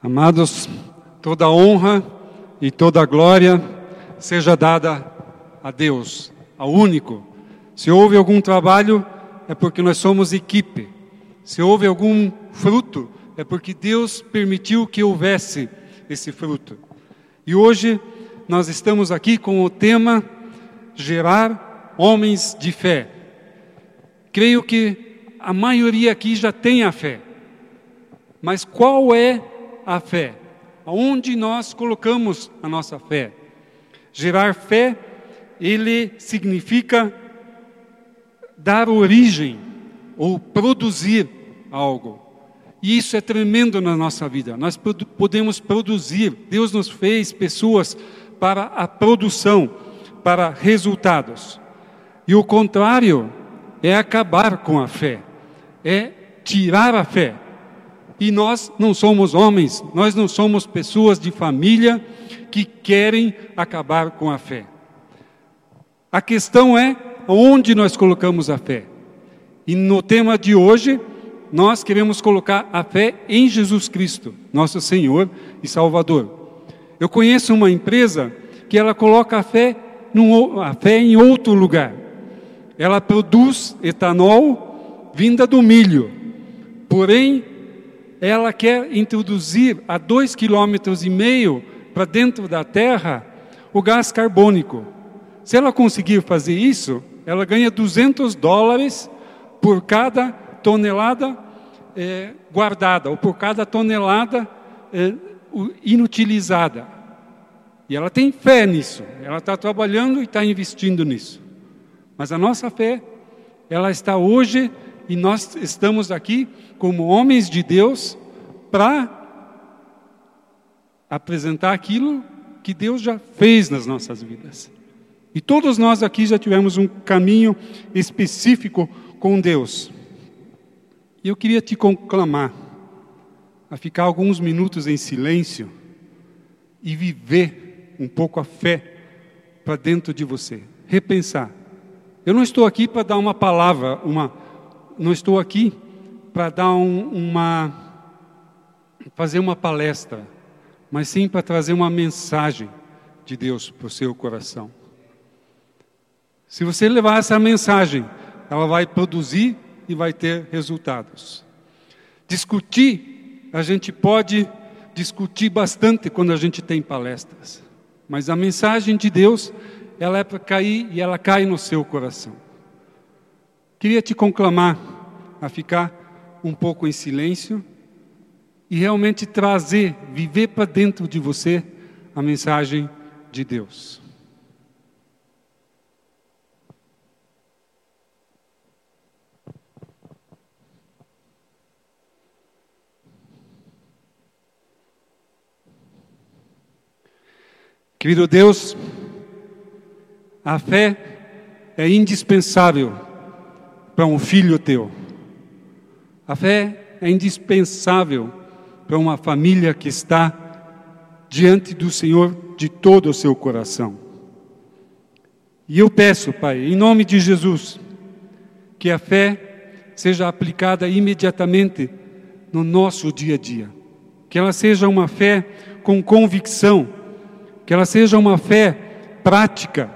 Amados, toda honra e toda glória seja dada a Deus, ao único. Se houve algum trabalho, é porque nós somos equipe. Se houve algum fruto, é porque Deus permitiu que houvesse esse fruto. E hoje nós estamos aqui com o tema Gerar Homens de Fé. Creio que a maioria aqui já tem a fé. Mas qual é a fé? Aonde nós colocamos a nossa fé? Gerar fé, ele significa dar origem ou produzir algo. E isso é tremendo na nossa vida. Nós podemos produzir. Deus nos fez pessoas para a produção, para resultados. E o contrário é acabar com a fé, é tirar a fé. E nós não somos homens, nós não somos pessoas de família que querem acabar com a fé. A questão é onde nós colocamos a fé. E no tema de hoje, nós queremos colocar a fé em Jesus Cristo, nosso Senhor e Salvador. Eu conheço uma empresa que ela coloca a fé, num, a fé em outro lugar. Ela produz etanol vinda do milho. Porém, ela quer introduzir a dois quilômetros e meio para dentro da terra o gás carbônico. Se ela conseguir fazer isso, ela ganha 200 dólares por cada tonelada é, guardada, ou por cada tonelada é, inutilizada. E ela tem fé nisso, ela está trabalhando e está investindo nisso. Mas a nossa fé, ela está hoje e nós estamos aqui como homens de Deus para apresentar aquilo que Deus já fez nas nossas vidas. E todos nós aqui já tivemos um caminho específico com Deus. E eu queria te conclamar a ficar alguns minutos em silêncio e viver um pouco a fé para dentro de você, repensar. Eu não estou aqui para dar uma palavra, uma não estou aqui para dar um, uma fazer uma palestra, mas sim para trazer uma mensagem de Deus para o seu coração. Se você levar essa mensagem, ela vai produzir e vai ter resultados. Discutir, a gente pode discutir bastante quando a gente tem palestras, mas a mensagem de Deus, ela é para cair e ela cai no seu coração. Queria te conclamar a ficar um pouco em silêncio e realmente trazer, viver para dentro de você a mensagem de Deus. Querido Deus, a fé é indispensável para um filho teu. A fé é indispensável para uma família que está diante do Senhor de todo o seu coração. E eu peço, Pai, em nome de Jesus, que a fé seja aplicada imediatamente no nosso dia a dia. Que ela seja uma fé com convicção, que ela seja uma fé prática,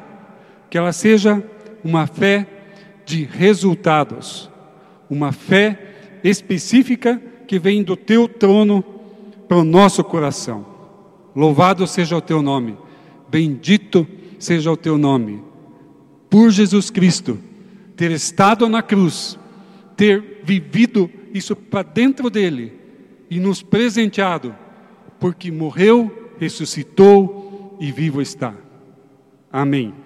que ela seja uma fé de resultados, uma fé específica que vem do teu trono para o nosso coração. Louvado seja o teu nome, bendito seja o teu nome. Por Jesus Cristo, ter estado na cruz, ter vivido isso para dentro dele e nos presenteado, porque morreu, ressuscitou e vivo está. Amém.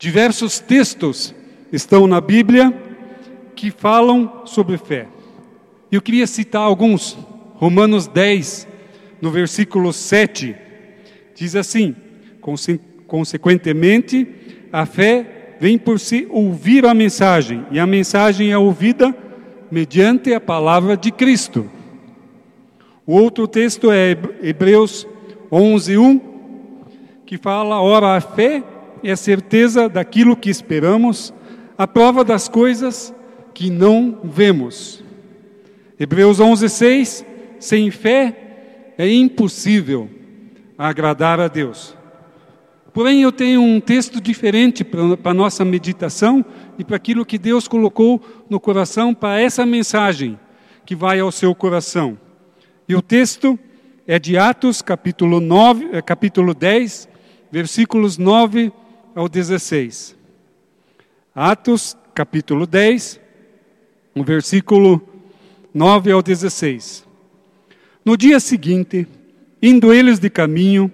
Diversos textos estão na Bíblia que falam sobre fé. Eu queria citar alguns. Romanos 10, no versículo 7, diz assim: Consequentemente, a fé vem por se ouvir a mensagem, e a mensagem é ouvida mediante a palavra de Cristo. O outro texto é Hebreus 11, 1, que fala: Ora, a fé é a certeza daquilo que esperamos, a prova das coisas que não vemos. Hebreus 11:6 sem fé é impossível agradar a Deus. Porém, eu tenho um texto diferente para a nossa meditação e para aquilo que Deus colocou no coração para essa mensagem que vai ao seu coração. E o texto é de Atos, capítulo, 9, eh, capítulo 10, versículos 9 ao 16. Atos, capítulo 10, o versículo 9 ao 16. No dia seguinte, indo eles de caminho,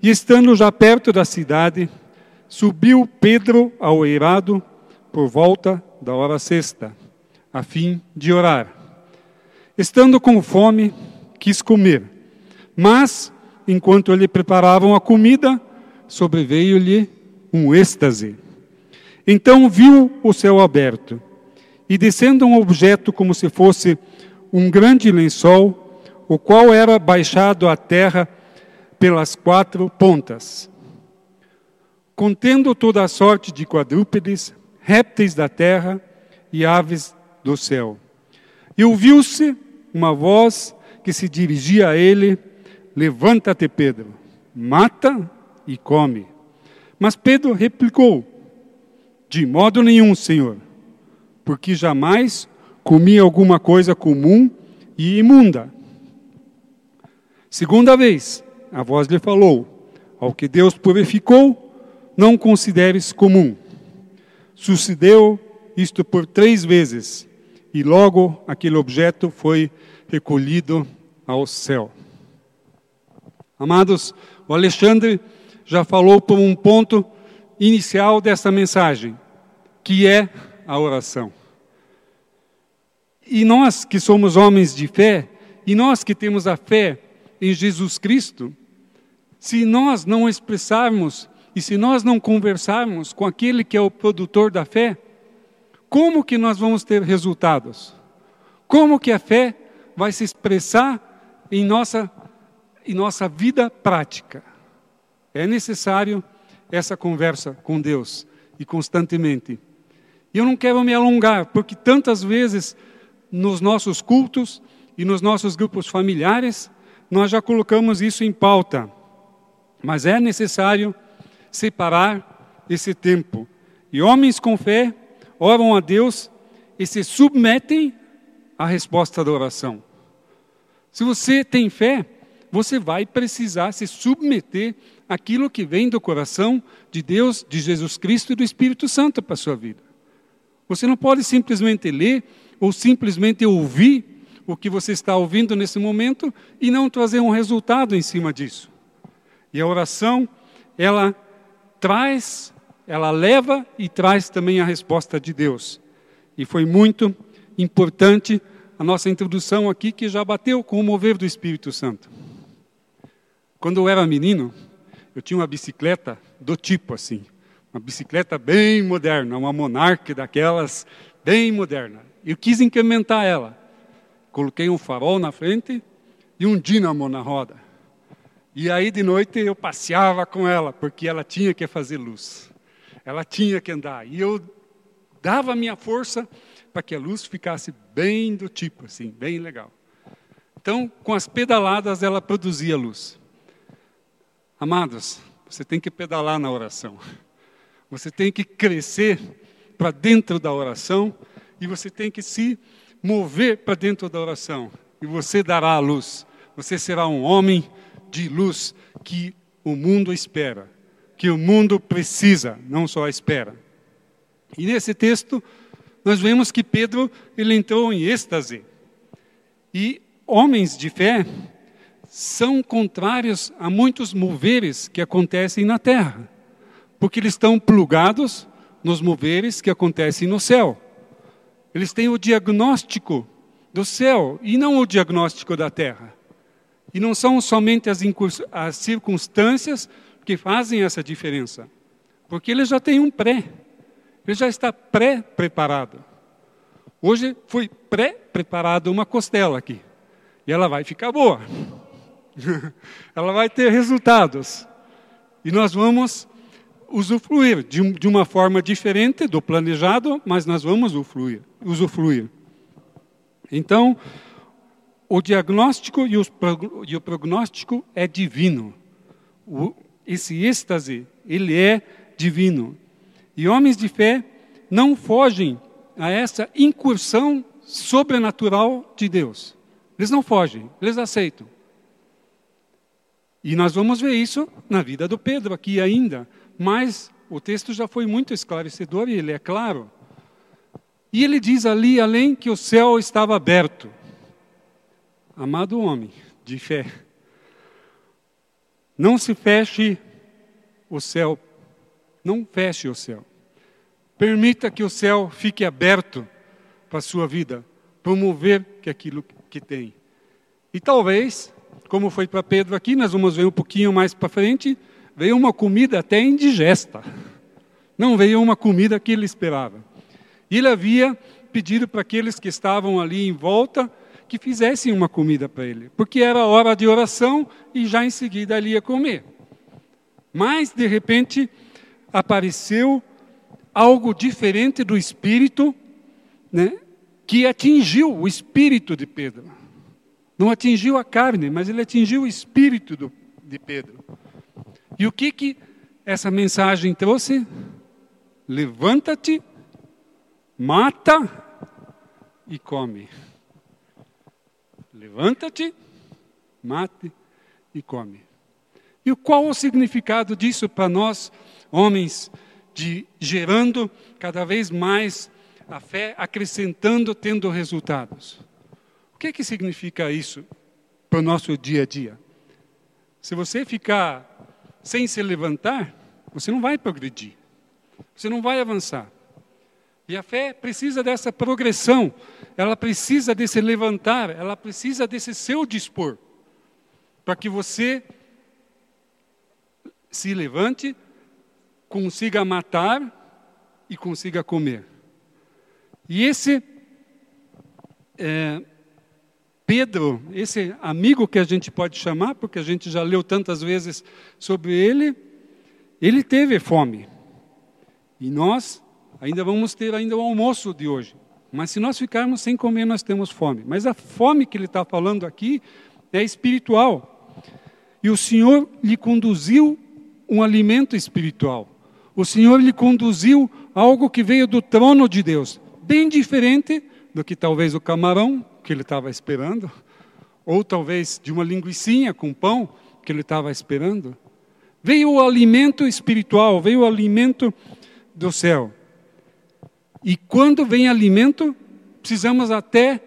e estando já perto da cidade, subiu Pedro ao eirado por volta da hora sexta, a fim de orar. Estando com fome, quis comer, mas, enquanto lhe preparavam a comida, sobreveio-lhe um êxtase. Então viu o céu aberto, e descendo um objeto como se fosse um grande lençol, o qual era baixado à terra pelas quatro pontas, contendo toda a sorte de quadrúpedes, répteis da terra e aves do céu. E ouviu-se uma voz que se dirigia a ele: Levanta-te, Pedro, mata e come. Mas Pedro replicou: De modo nenhum, Senhor, porque jamais comi alguma coisa comum e imunda. Segunda vez, a voz lhe falou: Ao que Deus purificou, não consideres comum. Sucedeu isto por três vezes, e logo aquele objeto foi recolhido ao céu. Amados, o Alexandre já falou por um ponto inicial dessa mensagem, que é a oração. E nós que somos homens de fé, e nós que temos a fé em Jesus Cristo, se nós não expressarmos e se nós não conversarmos com aquele que é o produtor da fé, como que nós vamos ter resultados? Como que a fé vai se expressar em nossa, em nossa vida prática? É necessário essa conversa com Deus e constantemente. E eu não quero me alongar, porque tantas vezes nos nossos cultos e nos nossos grupos familiares, nós já colocamos isso em pauta. Mas é necessário separar esse tempo. E homens com fé oram a Deus e se submetem à resposta da oração. Se você tem fé, você vai precisar se submeter àquilo que vem do coração de Deus, de Jesus Cristo e do Espírito Santo para a sua vida. Você não pode simplesmente ler ou simplesmente ouvir o que você está ouvindo nesse momento e não trazer um resultado em cima disso. E a oração, ela traz, ela leva e traz também a resposta de Deus. E foi muito importante a nossa introdução aqui, que já bateu com o mover do Espírito Santo. Quando eu era menino, eu tinha uma bicicleta do tipo assim, uma bicicleta bem moderna, uma Monarch daquelas bem moderna. Eu quis incrementar ela. Coloquei um farol na frente e um dínamo na roda. E aí de noite eu passeava com ela, porque ela tinha que fazer luz. Ela tinha que andar. E eu dava a minha força para que a luz ficasse bem do tipo, assim, bem legal. Então, com as pedaladas, ela produzia luz. Amados, você tem que pedalar na oração. Você tem que crescer para dentro da oração e você tem que se mover para dentro da oração. E você dará a luz. Você será um homem de luz que o mundo espera, que o mundo precisa, não só espera. E nesse texto, nós vemos que Pedro ele entrou em êxtase. E homens de fé são contrários a muitos moveres que acontecem na terra, porque eles estão plugados nos moveres que acontecem no céu. Eles têm o diagnóstico do céu e não o diagnóstico da terra. E não são somente as, as circunstâncias que fazem essa diferença, porque ele já tem um pré, ele já está pré-preparado. Hoje foi pré-preparado uma costela aqui, e ela vai ficar boa, ela vai ter resultados, e nós vamos usufruir de, de uma forma diferente do planejado, mas nós vamos usufruir. usufruir. Então, o diagnóstico e, e o prognóstico é divino. O, esse êxtase, ele é divino. E homens de fé não fogem a essa incursão sobrenatural de Deus. Eles não fogem, eles aceitam. E nós vamos ver isso na vida do Pedro aqui ainda, mas o texto já foi muito esclarecedor e ele é claro. E ele diz ali, além que o céu estava aberto. Amado homem de fé, não se feche o céu, não feche o céu. Permita que o céu fique aberto para a sua vida, promover que aquilo que tem. E talvez, como foi para Pedro aqui, nós vamos ver um pouquinho mais para frente, veio uma comida até indigesta. Não veio uma comida que ele esperava. Ele havia pedido para aqueles que estavam ali em volta que fizessem uma comida para ele, porque era hora de oração e já em seguida ele ia comer. Mas, de repente, apareceu algo diferente do espírito, né, que atingiu o espírito de Pedro. Não atingiu a carne, mas ele atingiu o espírito do, de Pedro. E o que que essa mensagem trouxe? Levanta-te, mata e come. Levanta-te, mate e come. E qual o significado disso para nós, homens de gerando cada vez mais a fé, acrescentando, tendo resultados. Que, que significa isso para o nosso dia a dia? Se você ficar sem se levantar, você não vai progredir, você não vai avançar. E a fé precisa dessa progressão, ela precisa desse levantar, ela precisa desse seu dispor, para que você se levante, consiga matar e consiga comer. E esse é, Pedro, esse amigo que a gente pode chamar, porque a gente já leu tantas vezes sobre ele, ele teve fome. E nós ainda vamos ter ainda o almoço de hoje. Mas se nós ficarmos sem comer, nós temos fome. Mas a fome que ele está falando aqui é espiritual. E o Senhor lhe conduziu um alimento espiritual o Senhor lhe conduziu algo que veio do trono de Deus, bem diferente do que talvez o camarão que ele estava esperando, ou talvez de uma linguiçinha com pão que ele estava esperando. Veio o alimento espiritual, veio o alimento do céu. E quando vem alimento, precisamos até,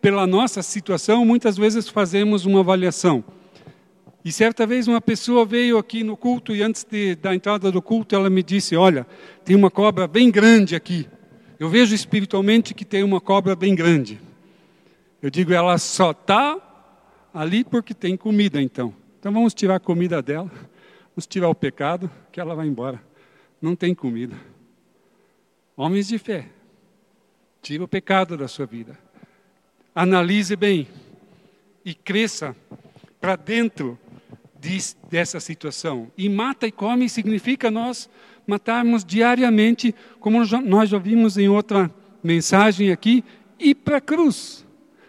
pela nossa situação, muitas vezes fazemos uma avaliação. E certa vez uma pessoa veio aqui no culto e antes de, da entrada do culto ela me disse: Olha, tem uma cobra bem grande aqui. Eu vejo espiritualmente que tem uma cobra bem grande. Eu digo: Ela só está ali porque tem comida, então. Então vamos tirar a comida dela, vamos tirar o pecado, que ela vai embora. Não tem comida. Homens de fé, tira o pecado da sua vida. Analise bem e cresça para dentro dessa situação. E mata e come significa nós matarmos diariamente, como nós já vimos em outra mensagem aqui, ir para a cruz.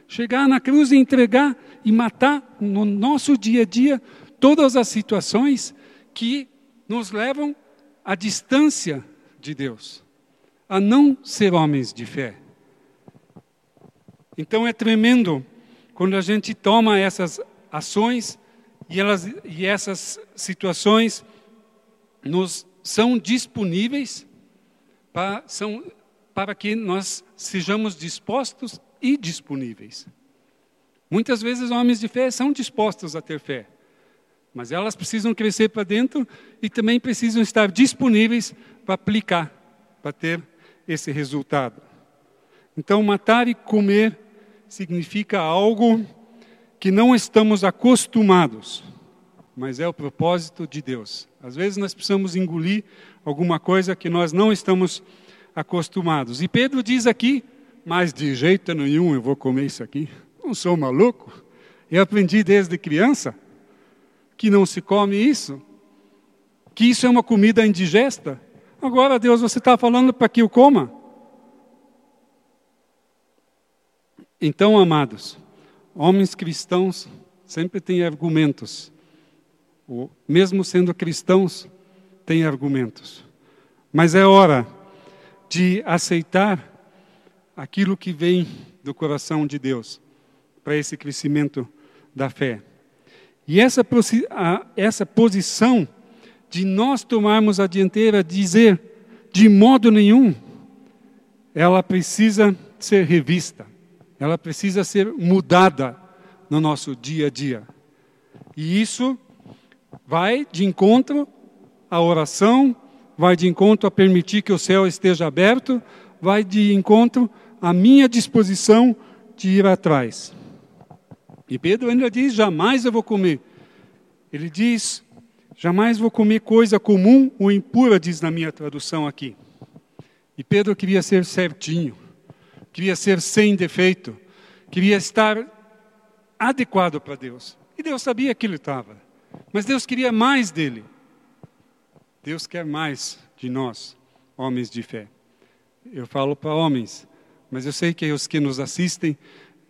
Chegar na cruz e entregar e matar no nosso dia a dia todas as situações que nos levam à distância de Deus, a não ser homens de fé. Então é tremendo quando a gente toma essas ações e, elas, e essas situações nos são disponíveis para, são, para que nós sejamos dispostos e disponíveis. Muitas vezes homens de fé são dispostos a ter fé, mas elas precisam crescer para dentro e também precisam estar disponíveis para aplicar, para ter esse resultado. Então, matar e comer significa algo que não estamos acostumados, mas é o propósito de Deus. Às vezes nós precisamos engolir alguma coisa que nós não estamos acostumados. E Pedro diz aqui: mas de jeito nenhum eu vou comer isso aqui. Não sou maluco. Eu aprendi desde criança que não se come isso, que isso é uma comida indigesta. Agora, Deus, você está falando para que eu coma? Então, amados, homens cristãos sempre têm argumentos. mesmo sendo cristãos, têm argumentos. Mas é hora de aceitar aquilo que vem do coração de Deus para esse crescimento da fé. E essa, essa posição de nós tomarmos a dianteira, dizer de modo nenhum, ela precisa ser revista, ela precisa ser mudada no nosso dia a dia. E isso vai de encontro à oração, vai de encontro a permitir que o céu esteja aberto, vai de encontro à minha disposição de ir atrás. E Pedro ainda diz: jamais eu vou comer. Ele diz: jamais vou comer coisa comum ou impura, diz na minha tradução aqui. E Pedro queria ser certinho, queria ser sem defeito, queria estar adequado para Deus. E Deus sabia que ele estava. Mas Deus queria mais dele. Deus quer mais de nós, homens de fé. Eu falo para homens, mas eu sei que os que nos assistem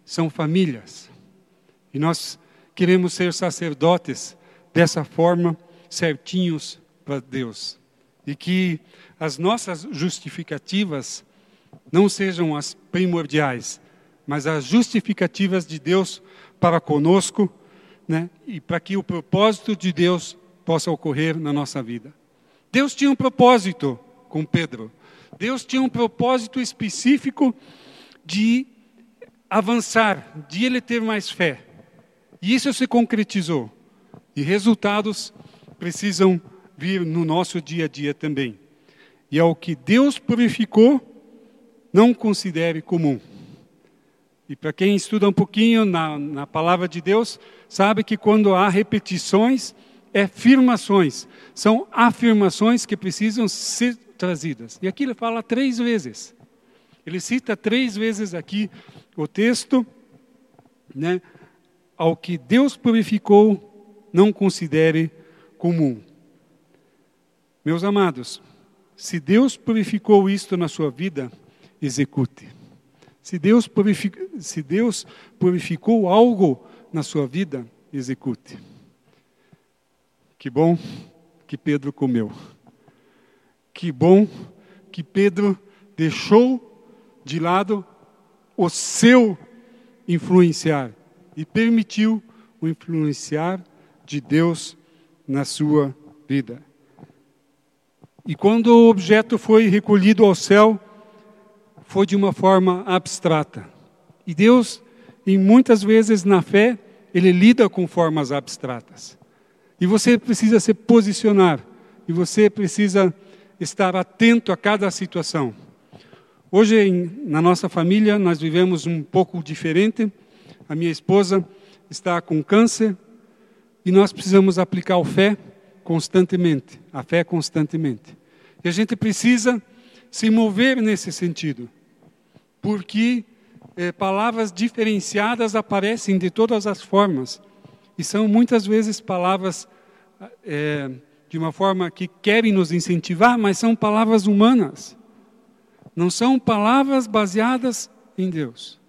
são famílias. E nós queremos ser sacerdotes dessa forma, certinhos para Deus. E que as nossas justificativas não sejam as primordiais, mas as justificativas de Deus para conosco, né? e para que o propósito de Deus possa ocorrer na nossa vida. Deus tinha um propósito com Pedro. Deus tinha um propósito específico de avançar, de ele ter mais fé. E isso se concretizou. E resultados precisam vir no nosso dia a dia também. E ao que Deus purificou, não considere comum. E para quem estuda um pouquinho na, na palavra de Deus, sabe que quando há repetições, é afirmações. São afirmações que precisam ser trazidas. E aqui ele fala três vezes. Ele cita três vezes aqui o texto, né? ao que Deus purificou, não considere comum. Meus amados, se Deus purificou isto na sua vida, execute. Se Deus, se Deus purificou algo na sua vida, execute. Que bom que Pedro comeu. Que bom que Pedro deixou de lado o seu influenciar e permitiu o influenciar de Deus na sua vida. E quando o objeto foi recolhido ao céu, foi de uma forma abstrata. E Deus, em muitas vezes na fé, ele lida com formas abstratas. E você precisa se posicionar, e você precisa estar atento a cada situação. Hoje, em, na nossa família, nós vivemos um pouco diferente. A minha esposa está com câncer e nós precisamos aplicar a fé constantemente, a fé constantemente. E a gente precisa se mover nesse sentido, porque é, palavras diferenciadas aparecem de todas as formas e são muitas vezes palavras é, de uma forma que querem nos incentivar, mas são palavras humanas, não são palavras baseadas em Deus.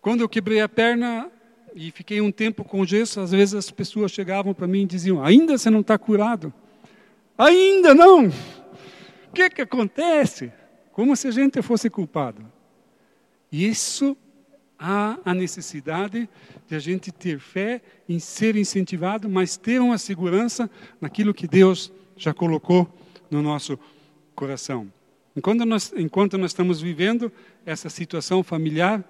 Quando eu quebrei a perna e fiquei um tempo com gesso, às vezes as pessoas chegavam para mim e diziam: Ainda você não está curado? Ainda não! O que, que acontece? Como se a gente fosse culpado. Isso há a necessidade de a gente ter fé em ser incentivado, mas ter uma segurança naquilo que Deus já colocou no nosso coração. Enquanto nós, enquanto nós estamos vivendo essa situação familiar,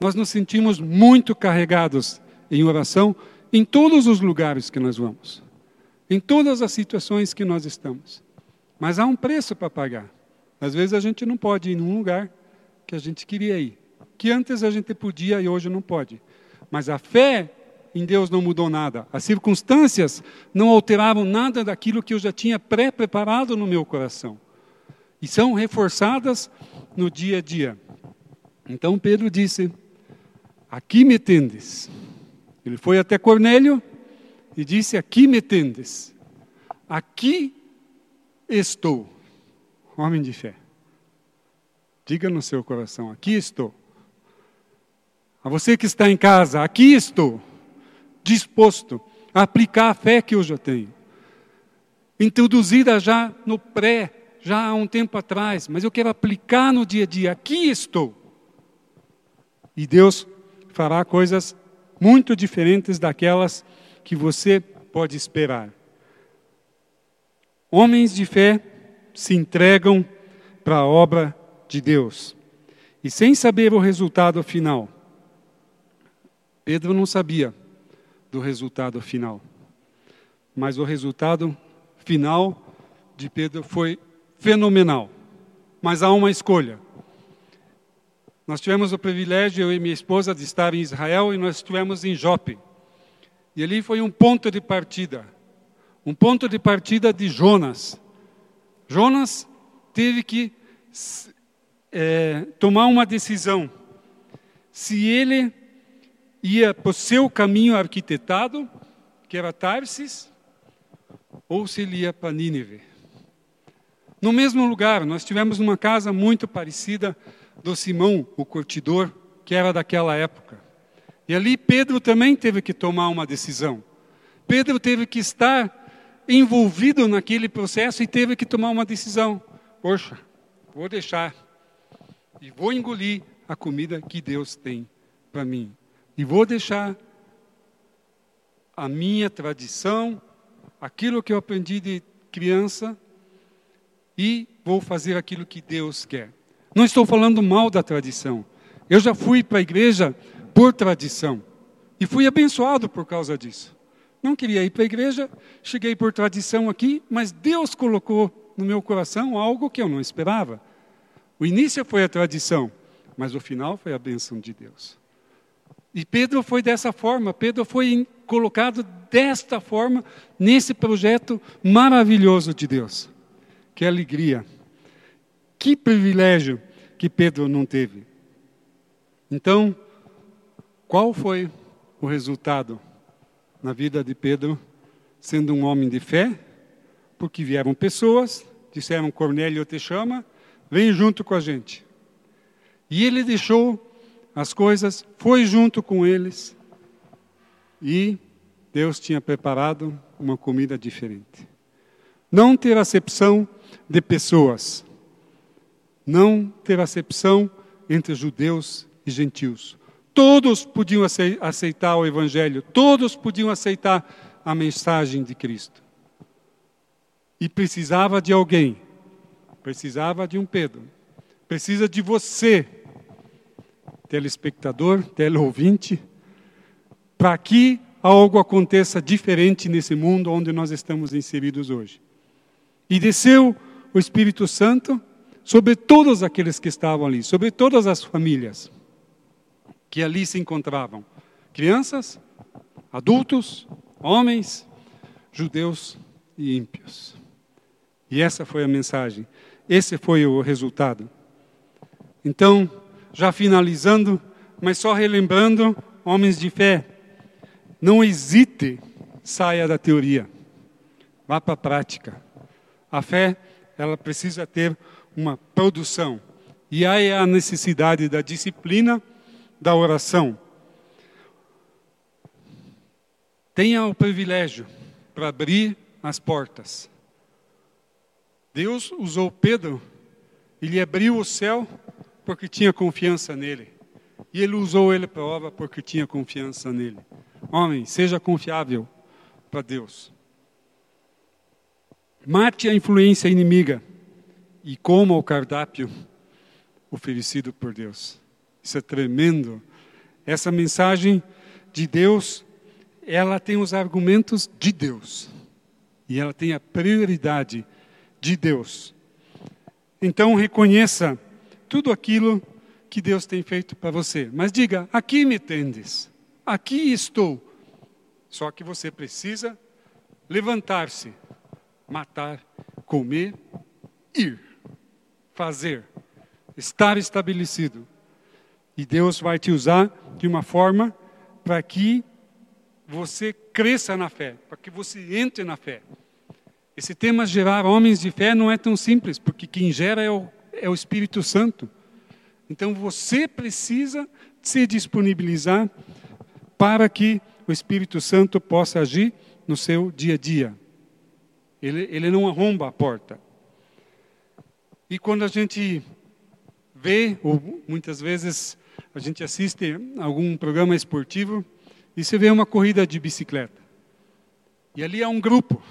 nós nos sentimos muito carregados em oração em todos os lugares que nós vamos, em todas as situações que nós estamos. Mas há um preço para pagar. Às vezes a gente não pode ir num lugar que a gente queria ir, que antes a gente podia e hoje não pode. Mas a fé em Deus não mudou nada. As circunstâncias não alteraram nada daquilo que eu já tinha pré-preparado no meu coração. E são reforçadas no dia a dia. Então Pedro disse: Aqui me tendes. Ele foi até Cornélio e disse: Aqui me tendes. Aqui estou. Homem de fé. Diga no seu coração: Aqui estou. A você que está em casa, aqui estou, disposto a aplicar a fé que eu já tenho. Introduzida já no pré, já há um tempo atrás, mas eu quero aplicar no dia a dia. Aqui estou. E Deus fará coisas muito diferentes daquelas que você pode esperar. Homens de fé se entregam para a obra de Deus. E sem saber o resultado final. Pedro não sabia do resultado final. Mas o resultado final de Pedro foi fenomenal. Mas há uma escolha. Nós tivemos o privilégio, eu e minha esposa, de estar em Israel e nós estivemos em Jope. E ali foi um ponto de partida. Um ponto de partida de Jonas. Jonas teve que é, tomar uma decisão. Se ele ia para o seu caminho arquitetado, que era Tarsis, ou se ele ia para Nínive. No mesmo lugar, nós tivemos uma casa muito parecida do Simão, o curtidor, que era daquela época. E ali Pedro também teve que tomar uma decisão. Pedro teve que estar envolvido naquele processo e teve que tomar uma decisão. Poxa, vou deixar e vou engolir a comida que Deus tem para mim. E vou deixar a minha tradição, aquilo que eu aprendi de criança, e vou fazer aquilo que Deus quer. Não estou falando mal da tradição. Eu já fui para a igreja por tradição e fui abençoado por causa disso. Não queria ir para a igreja, cheguei por tradição aqui, mas Deus colocou no meu coração algo que eu não esperava. O início foi a tradição, mas o final foi a bênção de Deus. E Pedro foi dessa forma, Pedro foi colocado desta forma nesse projeto maravilhoso de Deus. Que alegria, que privilégio que Pedro não teve. Então, qual foi o resultado na vida de Pedro, sendo um homem de fé? Porque vieram pessoas, disseram: Cornélio te chama, vem junto com a gente. E ele deixou as coisas, foi junto com eles e Deus tinha preparado uma comida diferente. Não ter acepção de pessoas, não ter acepção entre judeus e gentios. Todos podiam aceitar o Evangelho, todos podiam aceitar a mensagem de Cristo. E precisava de alguém, precisava de um Pedro, precisa de você telespectador, teleouvinte, para que algo aconteça diferente nesse mundo onde nós estamos inseridos hoje. E desceu o Espírito Santo sobre todos aqueles que estavam ali, sobre todas as famílias que ali se encontravam: crianças, adultos, homens, judeus e ímpios. E essa foi a mensagem, esse foi o resultado. Então, já finalizando, mas só relembrando, homens de fé, não hesite, saia da teoria, vá para a prática. A fé, ela precisa ter uma produção. E aí é a necessidade da disciplina, da oração. Tenha o privilégio para abrir as portas. Deus usou Pedro, ele abriu o céu porque tinha confiança nele. E ele usou ele para obra porque tinha confiança nele. Homem, seja confiável para Deus. Mate a influência inimiga e coma o cardápio oferecido por Deus. Isso é tremendo. Essa mensagem de Deus, ela tem os argumentos de Deus. E ela tem a prioridade de Deus. Então reconheça tudo aquilo que Deus tem feito para você. Mas diga: aqui me tendes, aqui estou. Só que você precisa levantar-se, matar, comer, ir, fazer, estar estabelecido. E Deus vai te usar de uma forma para que você cresça na fé, para que você entre na fé. Esse tema gerar homens de fé não é tão simples, porque quem gera é o é o Espírito Santo. Então você precisa se disponibilizar para que o Espírito Santo possa agir no seu dia a dia. Ele, ele não arromba a porta. E quando a gente vê, ou muitas vezes a gente assiste algum programa esportivo, e você vê uma corrida de bicicleta. E ali há um grupo.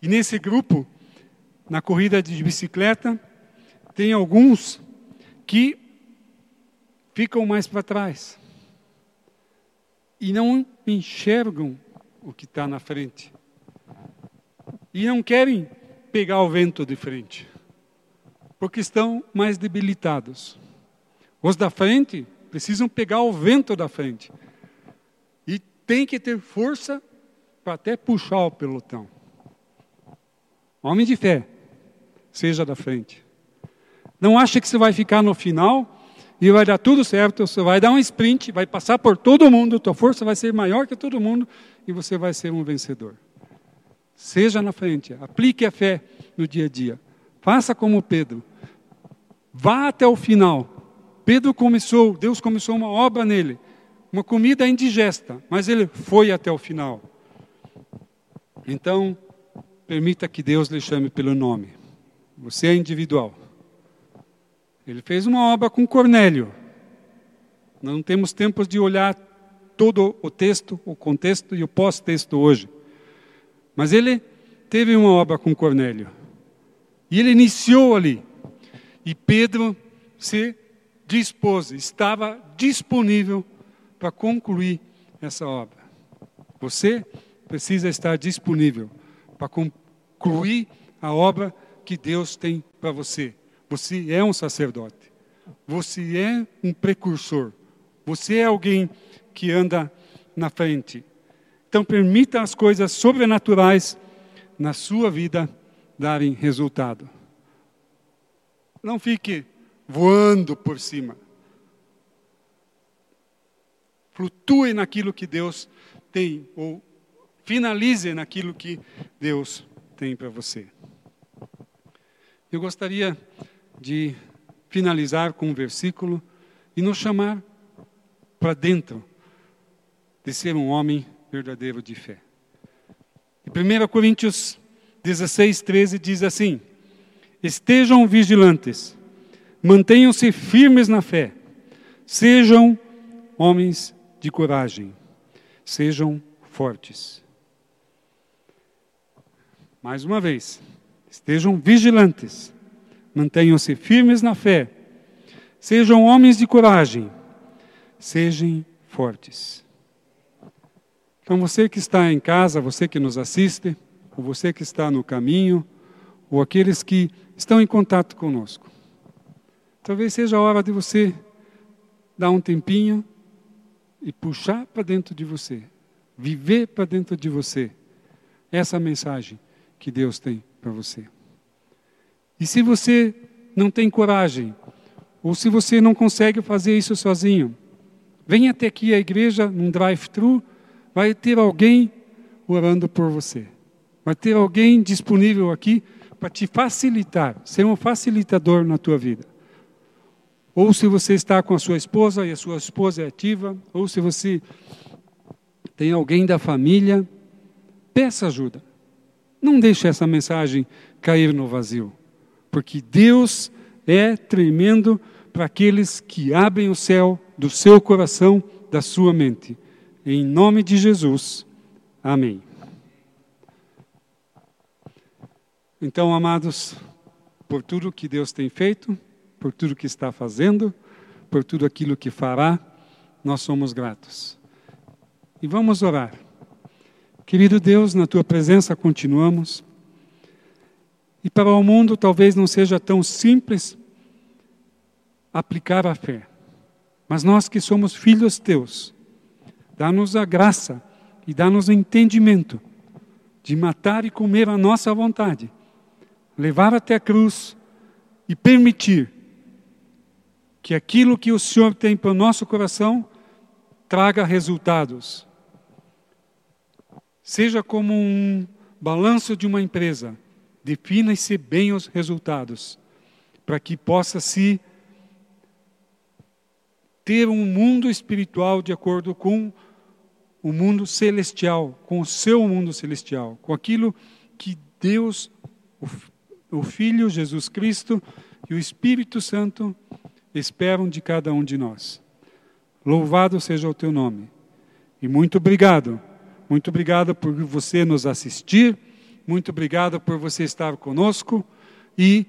E nesse grupo, na corrida de bicicleta, tem alguns que ficam mais para trás e não enxergam o que está na frente e não querem pegar o vento de frente porque estão mais debilitados. Os da frente precisam pegar o vento da frente e tem que ter força para até puxar o pelotão. Homem de fé, seja da frente. Não acha que você vai ficar no final e vai dar tudo certo, você vai dar um sprint, vai passar por todo mundo, tua força vai ser maior que todo mundo e você vai ser um vencedor. Seja na frente, aplique a fé no dia a dia. Faça como Pedro. Vá até o final. Pedro começou, Deus começou uma obra nele, uma comida indigesta, mas ele foi até o final. Então, permita que Deus lhe chame pelo nome. Você é individual. Ele fez uma obra com Cornélio. Não temos tempo de olhar todo o texto, o contexto e o pós-texto hoje. Mas ele teve uma obra com Cornélio. E ele iniciou ali. E Pedro se dispôs, estava disponível para concluir essa obra. Você precisa estar disponível para concluir a obra que Deus tem para você. Você é um sacerdote. Você é um precursor. Você é alguém que anda na frente. Então, permita as coisas sobrenaturais na sua vida darem resultado. Não fique voando por cima. Flutue naquilo que Deus tem, ou finalize naquilo que Deus tem para você. Eu gostaria de finalizar com um versículo e nos chamar para dentro de ser um homem verdadeiro de fé. Em 1 Coríntios 16, 13 diz assim: Estejam vigilantes, mantenham-se firmes na fé, sejam homens de coragem, sejam fortes. Mais uma vez, estejam vigilantes, Mantenham-se firmes na fé. Sejam homens de coragem. Sejam fortes. Então, você que está em casa, você que nos assiste, ou você que está no caminho, ou aqueles que estão em contato conosco, talvez seja a hora de você dar um tempinho e puxar para dentro de você, viver para dentro de você essa mensagem que Deus tem para você. E se você não tem coragem, ou se você não consegue fazer isso sozinho, venha até aqui à igreja, num drive-thru, vai ter alguém orando por você. Vai ter alguém disponível aqui para te facilitar, ser um facilitador na tua vida. Ou se você está com a sua esposa e a sua esposa é ativa, ou se você tem alguém da família, peça ajuda. Não deixe essa mensagem cair no vazio porque Deus é tremendo para aqueles que abrem o céu do seu coração, da sua mente. Em nome de Jesus. Amém. Então, amados, por tudo que Deus tem feito, por tudo que está fazendo, por tudo aquilo que fará, nós somos gratos. E vamos orar. Querido Deus, na tua presença continuamos. E para o mundo talvez não seja tão simples aplicar a fé. Mas nós que somos filhos teus, dá-nos a graça e dá-nos o entendimento de matar e comer a nossa vontade, levar até a cruz e permitir que aquilo que o Senhor tem para o nosso coração traga resultados. Seja como um balanço de uma empresa Defina-se bem os resultados, para que possa se ter um mundo espiritual de acordo com o mundo celestial, com o seu mundo celestial, com aquilo que Deus, o Filho Jesus Cristo e o Espírito Santo esperam de cada um de nós. Louvado seja o teu nome. E muito obrigado. Muito obrigado por você nos assistir. Muito obrigado por você estar conosco. E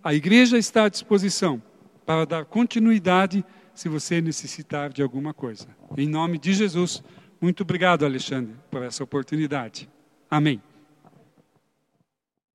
a igreja está à disposição para dar continuidade se você necessitar de alguma coisa. Em nome de Jesus, muito obrigado, Alexandre, por essa oportunidade. Amém.